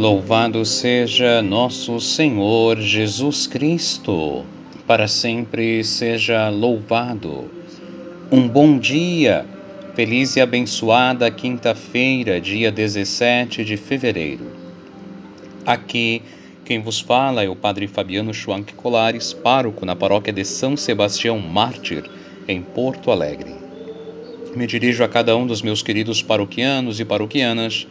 Louvado seja nosso Senhor Jesus Cristo, para sempre seja louvado. Um bom dia, feliz e abençoada quinta-feira, dia 17 de fevereiro. Aqui quem vos fala é o Padre Fabiano Schwank Colares, pároco na paróquia de São Sebastião Mártir, em Porto Alegre. Me dirijo a cada um dos meus queridos paroquianos e paroquianas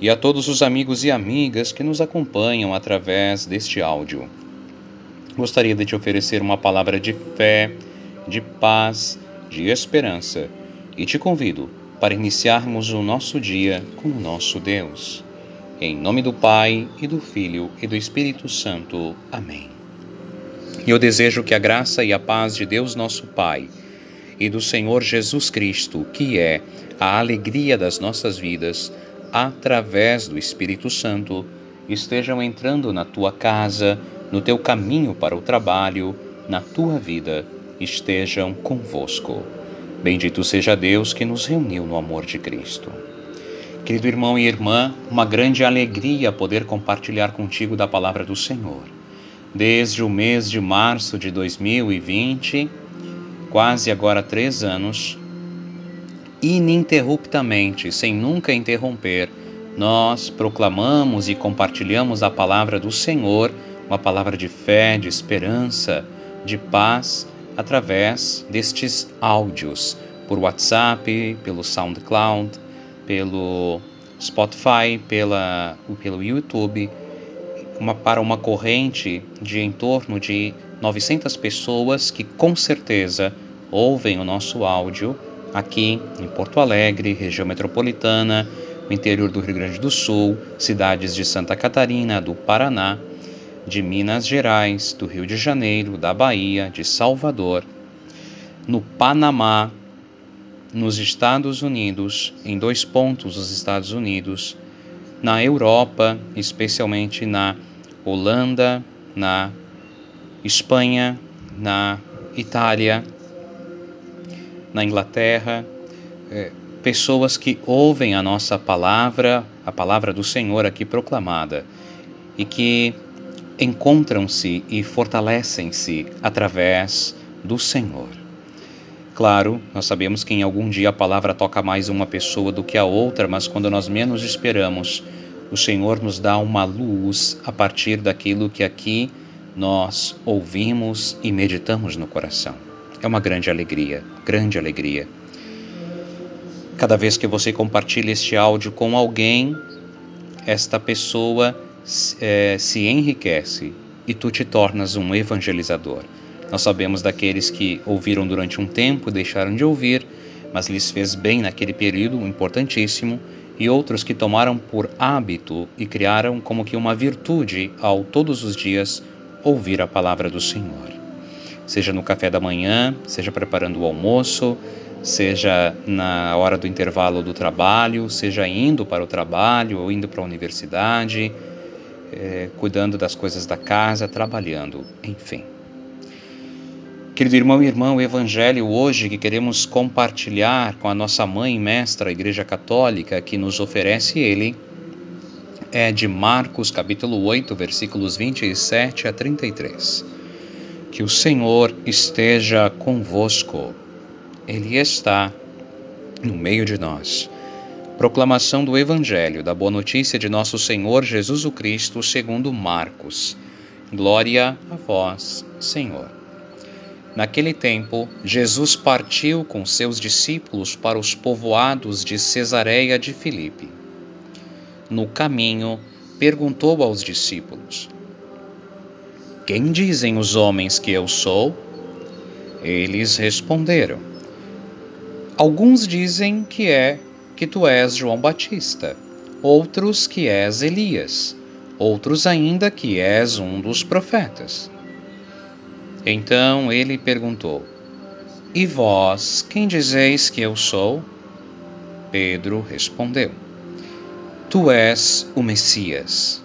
e a todos os amigos e amigas que nos acompanham através deste áudio. Gostaria de te oferecer uma palavra de fé, de paz, de esperança e te convido para iniciarmos o nosso dia com o nosso Deus. Em nome do Pai e do Filho e do Espírito Santo. Amém. Eu desejo que a graça e a paz de Deus nosso Pai e do Senhor Jesus Cristo, que é a alegria das nossas vidas, através do Espírito Santo, estejam entrando na tua casa, no teu caminho para o trabalho, na tua vida, estejam convosco. Bendito seja Deus que nos reuniu no amor de Cristo. Querido irmão e irmã, uma grande alegria poder compartilhar contigo da palavra do Senhor. Desde o mês de março de 2020, quase agora três anos, ininterruptamente, sem nunca interromper, nós proclamamos e compartilhamos a palavra do Senhor, uma palavra de fé, de esperança, de paz, através destes áudios, por WhatsApp, pelo SoundCloud, pelo Spotify, pela, pelo YouTube, uma, para uma corrente de em torno de 900 pessoas que com certeza ouvem o nosso áudio aqui em Porto Alegre, região metropolitana, no interior do Rio Grande do Sul, cidades de Santa Catarina, do Paraná, de Minas Gerais, do Rio de Janeiro, da Bahia, de Salvador, no Panamá, nos Estados Unidos, em dois pontos dos Estados Unidos, na Europa, especialmente na Holanda, na Espanha, na Itália, na Inglaterra, é, pessoas que ouvem a nossa palavra, a palavra do Senhor aqui proclamada, e que encontram-se e fortalecem-se através do Senhor. Claro, nós sabemos que em algum dia a palavra toca mais uma pessoa do que a outra, mas quando nós menos esperamos, o Senhor nos dá uma luz a partir daquilo que aqui nós ouvimos e meditamos no coração. É uma grande alegria, grande alegria. Cada vez que você compartilha este áudio com alguém, esta pessoa é, se enriquece e tu te tornas um evangelizador. Nós sabemos daqueles que ouviram durante um tempo, deixaram de ouvir, mas lhes fez bem naquele período importantíssimo, e outros que tomaram por hábito e criaram como que uma virtude ao todos os dias ouvir a palavra do Senhor seja no café da manhã, seja preparando o almoço, seja na hora do intervalo do trabalho, seja indo para o trabalho ou indo para a universidade, é, cuidando das coisas da casa, trabalhando, enfim. Querido irmão e irmã, o Evangelho hoje que queremos compartilhar com a nossa mãe mestra, a Igreja Católica, que nos oferece ele, é de Marcos capítulo 8, versículos 27 a 33. Que o Senhor esteja convosco. Ele está no meio de nós. Proclamação do Evangelho, da Boa Notícia de Nosso Senhor Jesus Cristo, segundo Marcos. Glória a vós, Senhor. Naquele tempo, Jesus partiu com seus discípulos para os povoados de Cesareia de Filipe. No caminho, perguntou aos discípulos: quem dizem os homens que eu sou? Eles responderam: Alguns dizem que é que tu és João Batista, outros que és Elias, outros ainda que és um dos profetas. Então ele perguntou: E vós, quem dizeis que eu sou? Pedro respondeu: Tu és o Messias.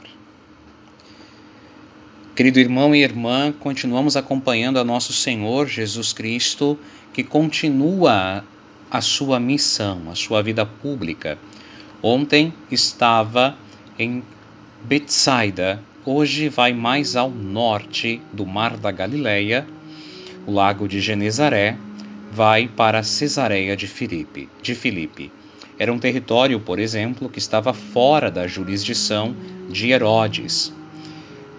Querido irmão e irmã, continuamos acompanhando a nosso Senhor Jesus Cristo, que continua a sua missão, a sua vida pública. Ontem estava em Betsaida, hoje vai mais ao norte do Mar da Galileia, o lago de Genezaré, vai para Cesareia de Filipe, de Filipe. Era um território, por exemplo, que estava fora da jurisdição de Herodes,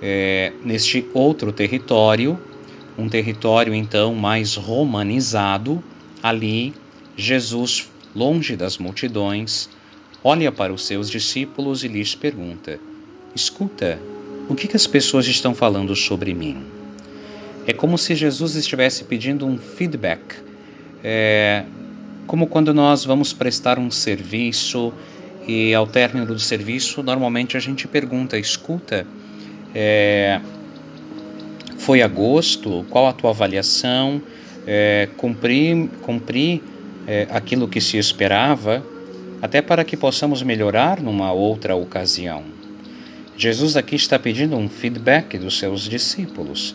é, neste outro território, um território então mais romanizado, ali Jesus, longe das multidões, olha para os seus discípulos e lhes pergunta: Escuta, o que, que as pessoas estão falando sobre mim? É como se Jesus estivesse pedindo um feedback, é, como quando nós vamos prestar um serviço e ao término do serviço, normalmente a gente pergunta: Escuta, é, foi agosto? Qual a tua avaliação? É, cumprir cumprir é, aquilo que se esperava, até para que possamos melhorar numa outra ocasião. Jesus aqui está pedindo um feedback dos seus discípulos.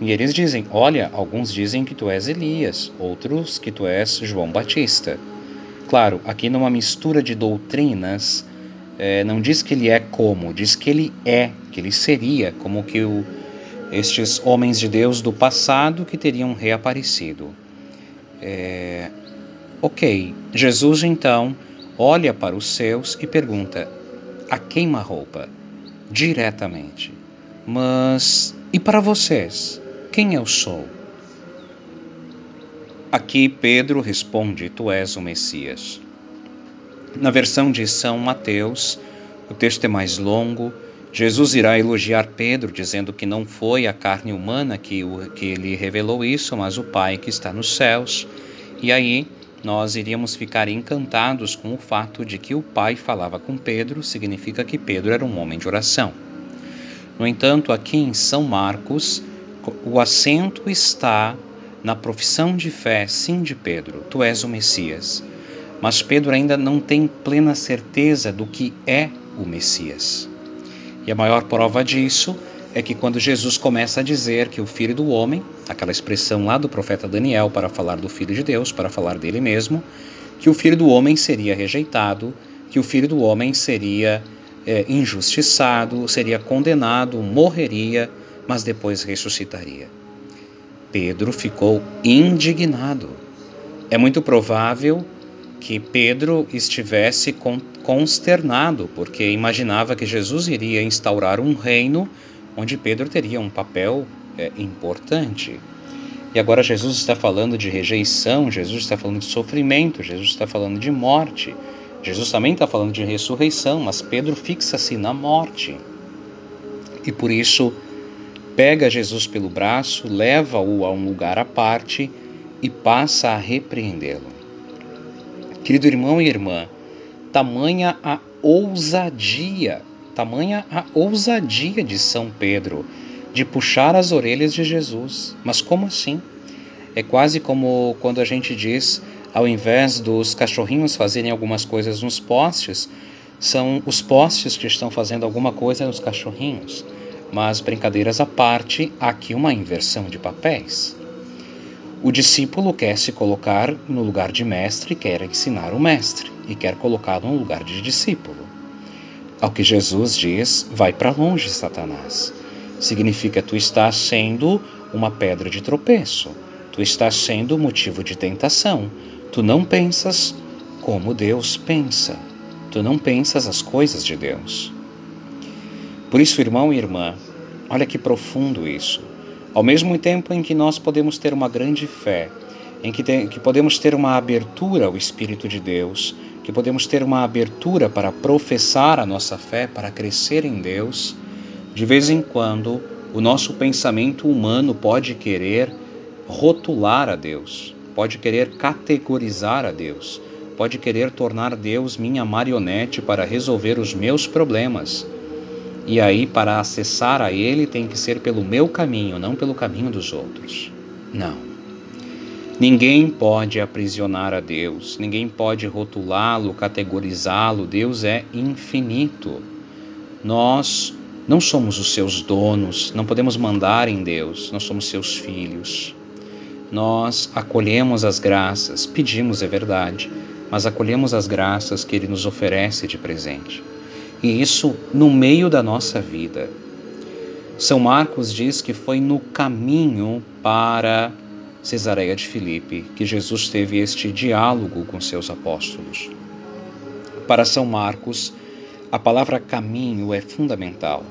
E eles dizem: Olha, alguns dizem que tu és Elias, outros que tu és João Batista. Claro, aqui numa mistura de doutrinas, é, não diz que ele é como, diz que ele é, que ele seria, como que o, estes homens de Deus do passado que teriam reaparecido. É, ok, Jesus então olha para os seus e pergunta: a queima-roupa? Diretamente. Mas e para vocês? Quem eu sou? Aqui Pedro responde: Tu és o Messias. Na versão de São Mateus, o texto é mais longo. Jesus irá elogiar Pedro, dizendo que não foi a carne humana que, o, que lhe revelou isso, mas o Pai que está nos céus. E aí nós iríamos ficar encantados com o fato de que o Pai falava com Pedro, significa que Pedro era um homem de oração. No entanto, aqui em São Marcos, o acento está na profissão de fé, sim, de Pedro: Tu és o Messias. Mas Pedro ainda não tem plena certeza do que é o Messias. E a maior prova disso é que quando Jesus começa a dizer que o Filho do Homem, aquela expressão lá do profeta Daniel para falar do Filho de Deus, para falar dele mesmo, que o Filho do Homem seria rejeitado, que o Filho do Homem seria é, injustiçado, seria condenado, morreria, mas depois ressuscitaria. Pedro ficou indignado. É muito provável que Pedro estivesse consternado, porque imaginava que Jesus iria instaurar um reino onde Pedro teria um papel é, importante. E agora Jesus está falando de rejeição, Jesus está falando de sofrimento, Jesus está falando de morte. Jesus também está falando de ressurreição, mas Pedro fixa-se na morte. E por isso pega Jesus pelo braço, leva-o a um lugar à parte e passa a repreendê-lo. Querido irmão e irmã, tamanha a ousadia, tamanha a ousadia de São Pedro de puxar as orelhas de Jesus. Mas como assim? É quase como quando a gente diz, ao invés dos cachorrinhos fazerem algumas coisas nos postes, são os postes que estão fazendo alguma coisa nos cachorrinhos. Mas brincadeiras à parte, há aqui uma inversão de papéis. O discípulo quer se colocar no lugar de mestre, quer ensinar o mestre e quer colocá-lo no lugar de discípulo. Ao que Jesus diz: Vai para longe, Satanás. Significa tu estás sendo uma pedra de tropeço. Tu estás sendo motivo de tentação. Tu não pensas como Deus pensa. Tu não pensas as coisas de Deus. Por isso, irmão e irmã, olha que profundo isso. Ao mesmo tempo em que nós podemos ter uma grande fé, em que, tem, que podemos ter uma abertura ao Espírito de Deus, que podemos ter uma abertura para professar a nossa fé, para crescer em Deus, de vez em quando o nosso pensamento humano pode querer rotular a Deus, pode querer categorizar a Deus, pode querer tornar Deus minha marionete para resolver os meus problemas. E aí, para acessar a Ele, tem que ser pelo meu caminho, não pelo caminho dos outros. Não. Ninguém pode aprisionar a Deus, ninguém pode rotulá-lo, categorizá-lo. Deus é infinito. Nós não somos os seus donos, não podemos mandar em Deus, nós somos seus filhos nós acolhemos as graças, pedimos, é verdade, mas acolhemos as graças que Ele nos oferece de presente. E isso no meio da nossa vida. São Marcos diz que foi no caminho para Cesareia de Filipe que Jesus teve este diálogo com seus apóstolos. Para São Marcos, a palavra caminho é fundamental.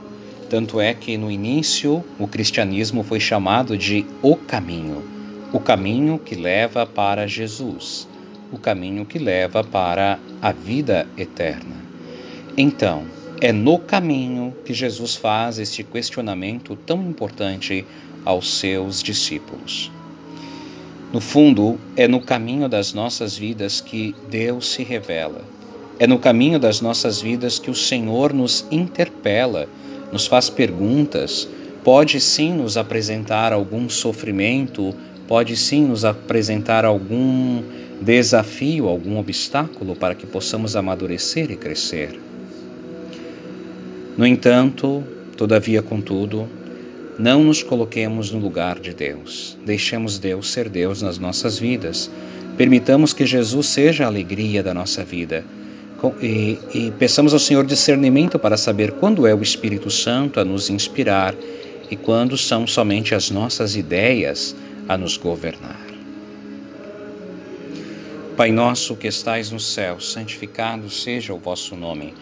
Tanto é que no início o cristianismo foi chamado de o caminho o caminho que leva para Jesus, o caminho que leva para a vida eterna. Então, é no caminho que Jesus faz este questionamento tão importante aos seus discípulos. No fundo, é no caminho das nossas vidas que Deus se revela. É no caminho das nossas vidas que o Senhor nos interpela, nos faz perguntas, pode sim nos apresentar algum sofrimento pode sim nos apresentar algum desafio, algum obstáculo para que possamos amadurecer e crescer. No entanto, todavia, contudo, não nos coloquemos no lugar de Deus. Deixemos Deus ser Deus nas nossas vidas. Permitamos que Jesus seja a alegria da nossa vida. E, e peçamos ao Senhor discernimento para saber quando é o Espírito Santo a nos inspirar e quando são somente as nossas ideias a nos governar. Pai nosso que estais no céu, santificado seja o vosso nome.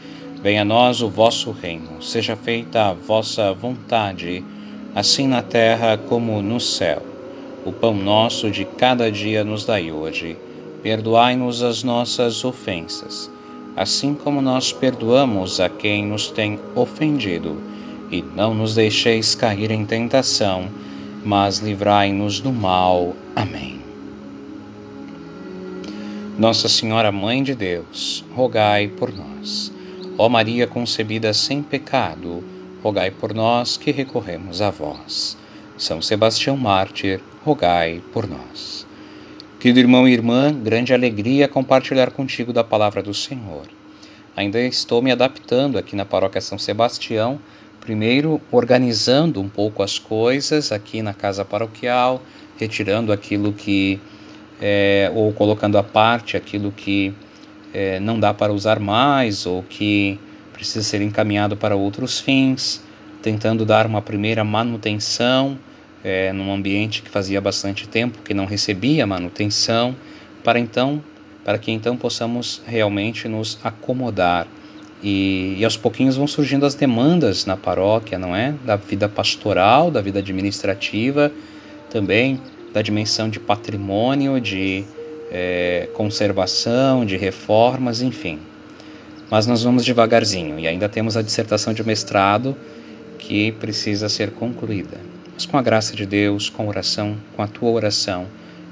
Venha a nós o vosso reino. Seja feita a vossa vontade, assim na terra como no céu. O pão nosso de cada dia nos dai hoje. Perdoai-nos as nossas ofensas, assim como nós perdoamos a quem nos tem ofendido. E não nos deixeis cair em tentação mas livrai-nos do mal. Amém. Nossa Senhora Mãe de Deus, rogai por nós. Ó Maria concebida sem pecado, rogai por nós que recorremos a vós. São Sebastião Mártir, rogai por nós. Querido irmão e irmã, grande alegria compartilhar contigo da palavra do Senhor. Ainda estou me adaptando aqui na paróquia São Sebastião Primeiro, organizando um pouco as coisas aqui na casa paroquial, retirando aquilo que, é, ou colocando à parte aquilo que é, não dá para usar mais ou que precisa ser encaminhado para outros fins, tentando dar uma primeira manutenção é, num ambiente que fazia bastante tempo que não recebia manutenção, para então, para que então possamos realmente nos acomodar e, e, aos pouquinhos vão surgindo as demandas na paróquia, não é? Da vida pastoral, da vida administrativa, também da dimensão de patrimônio, de é, conservação, de reformas, enfim. Mas nós vamos devagarzinho e ainda temos a dissertação de mestrado que precisa ser concluída. Mas com a graça de Deus, com oração, com a tua oração,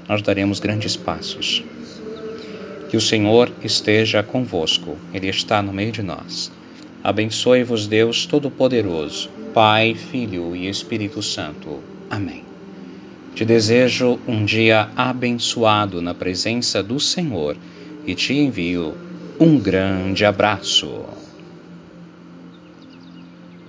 nós daremos grandes passos. Que o Senhor esteja convosco, Ele está no meio de nós. Abençoe-vos, Deus Todo-Poderoso, Pai, Filho e Espírito Santo. Amém. Te desejo um dia abençoado na presença do Senhor e te envio um grande abraço.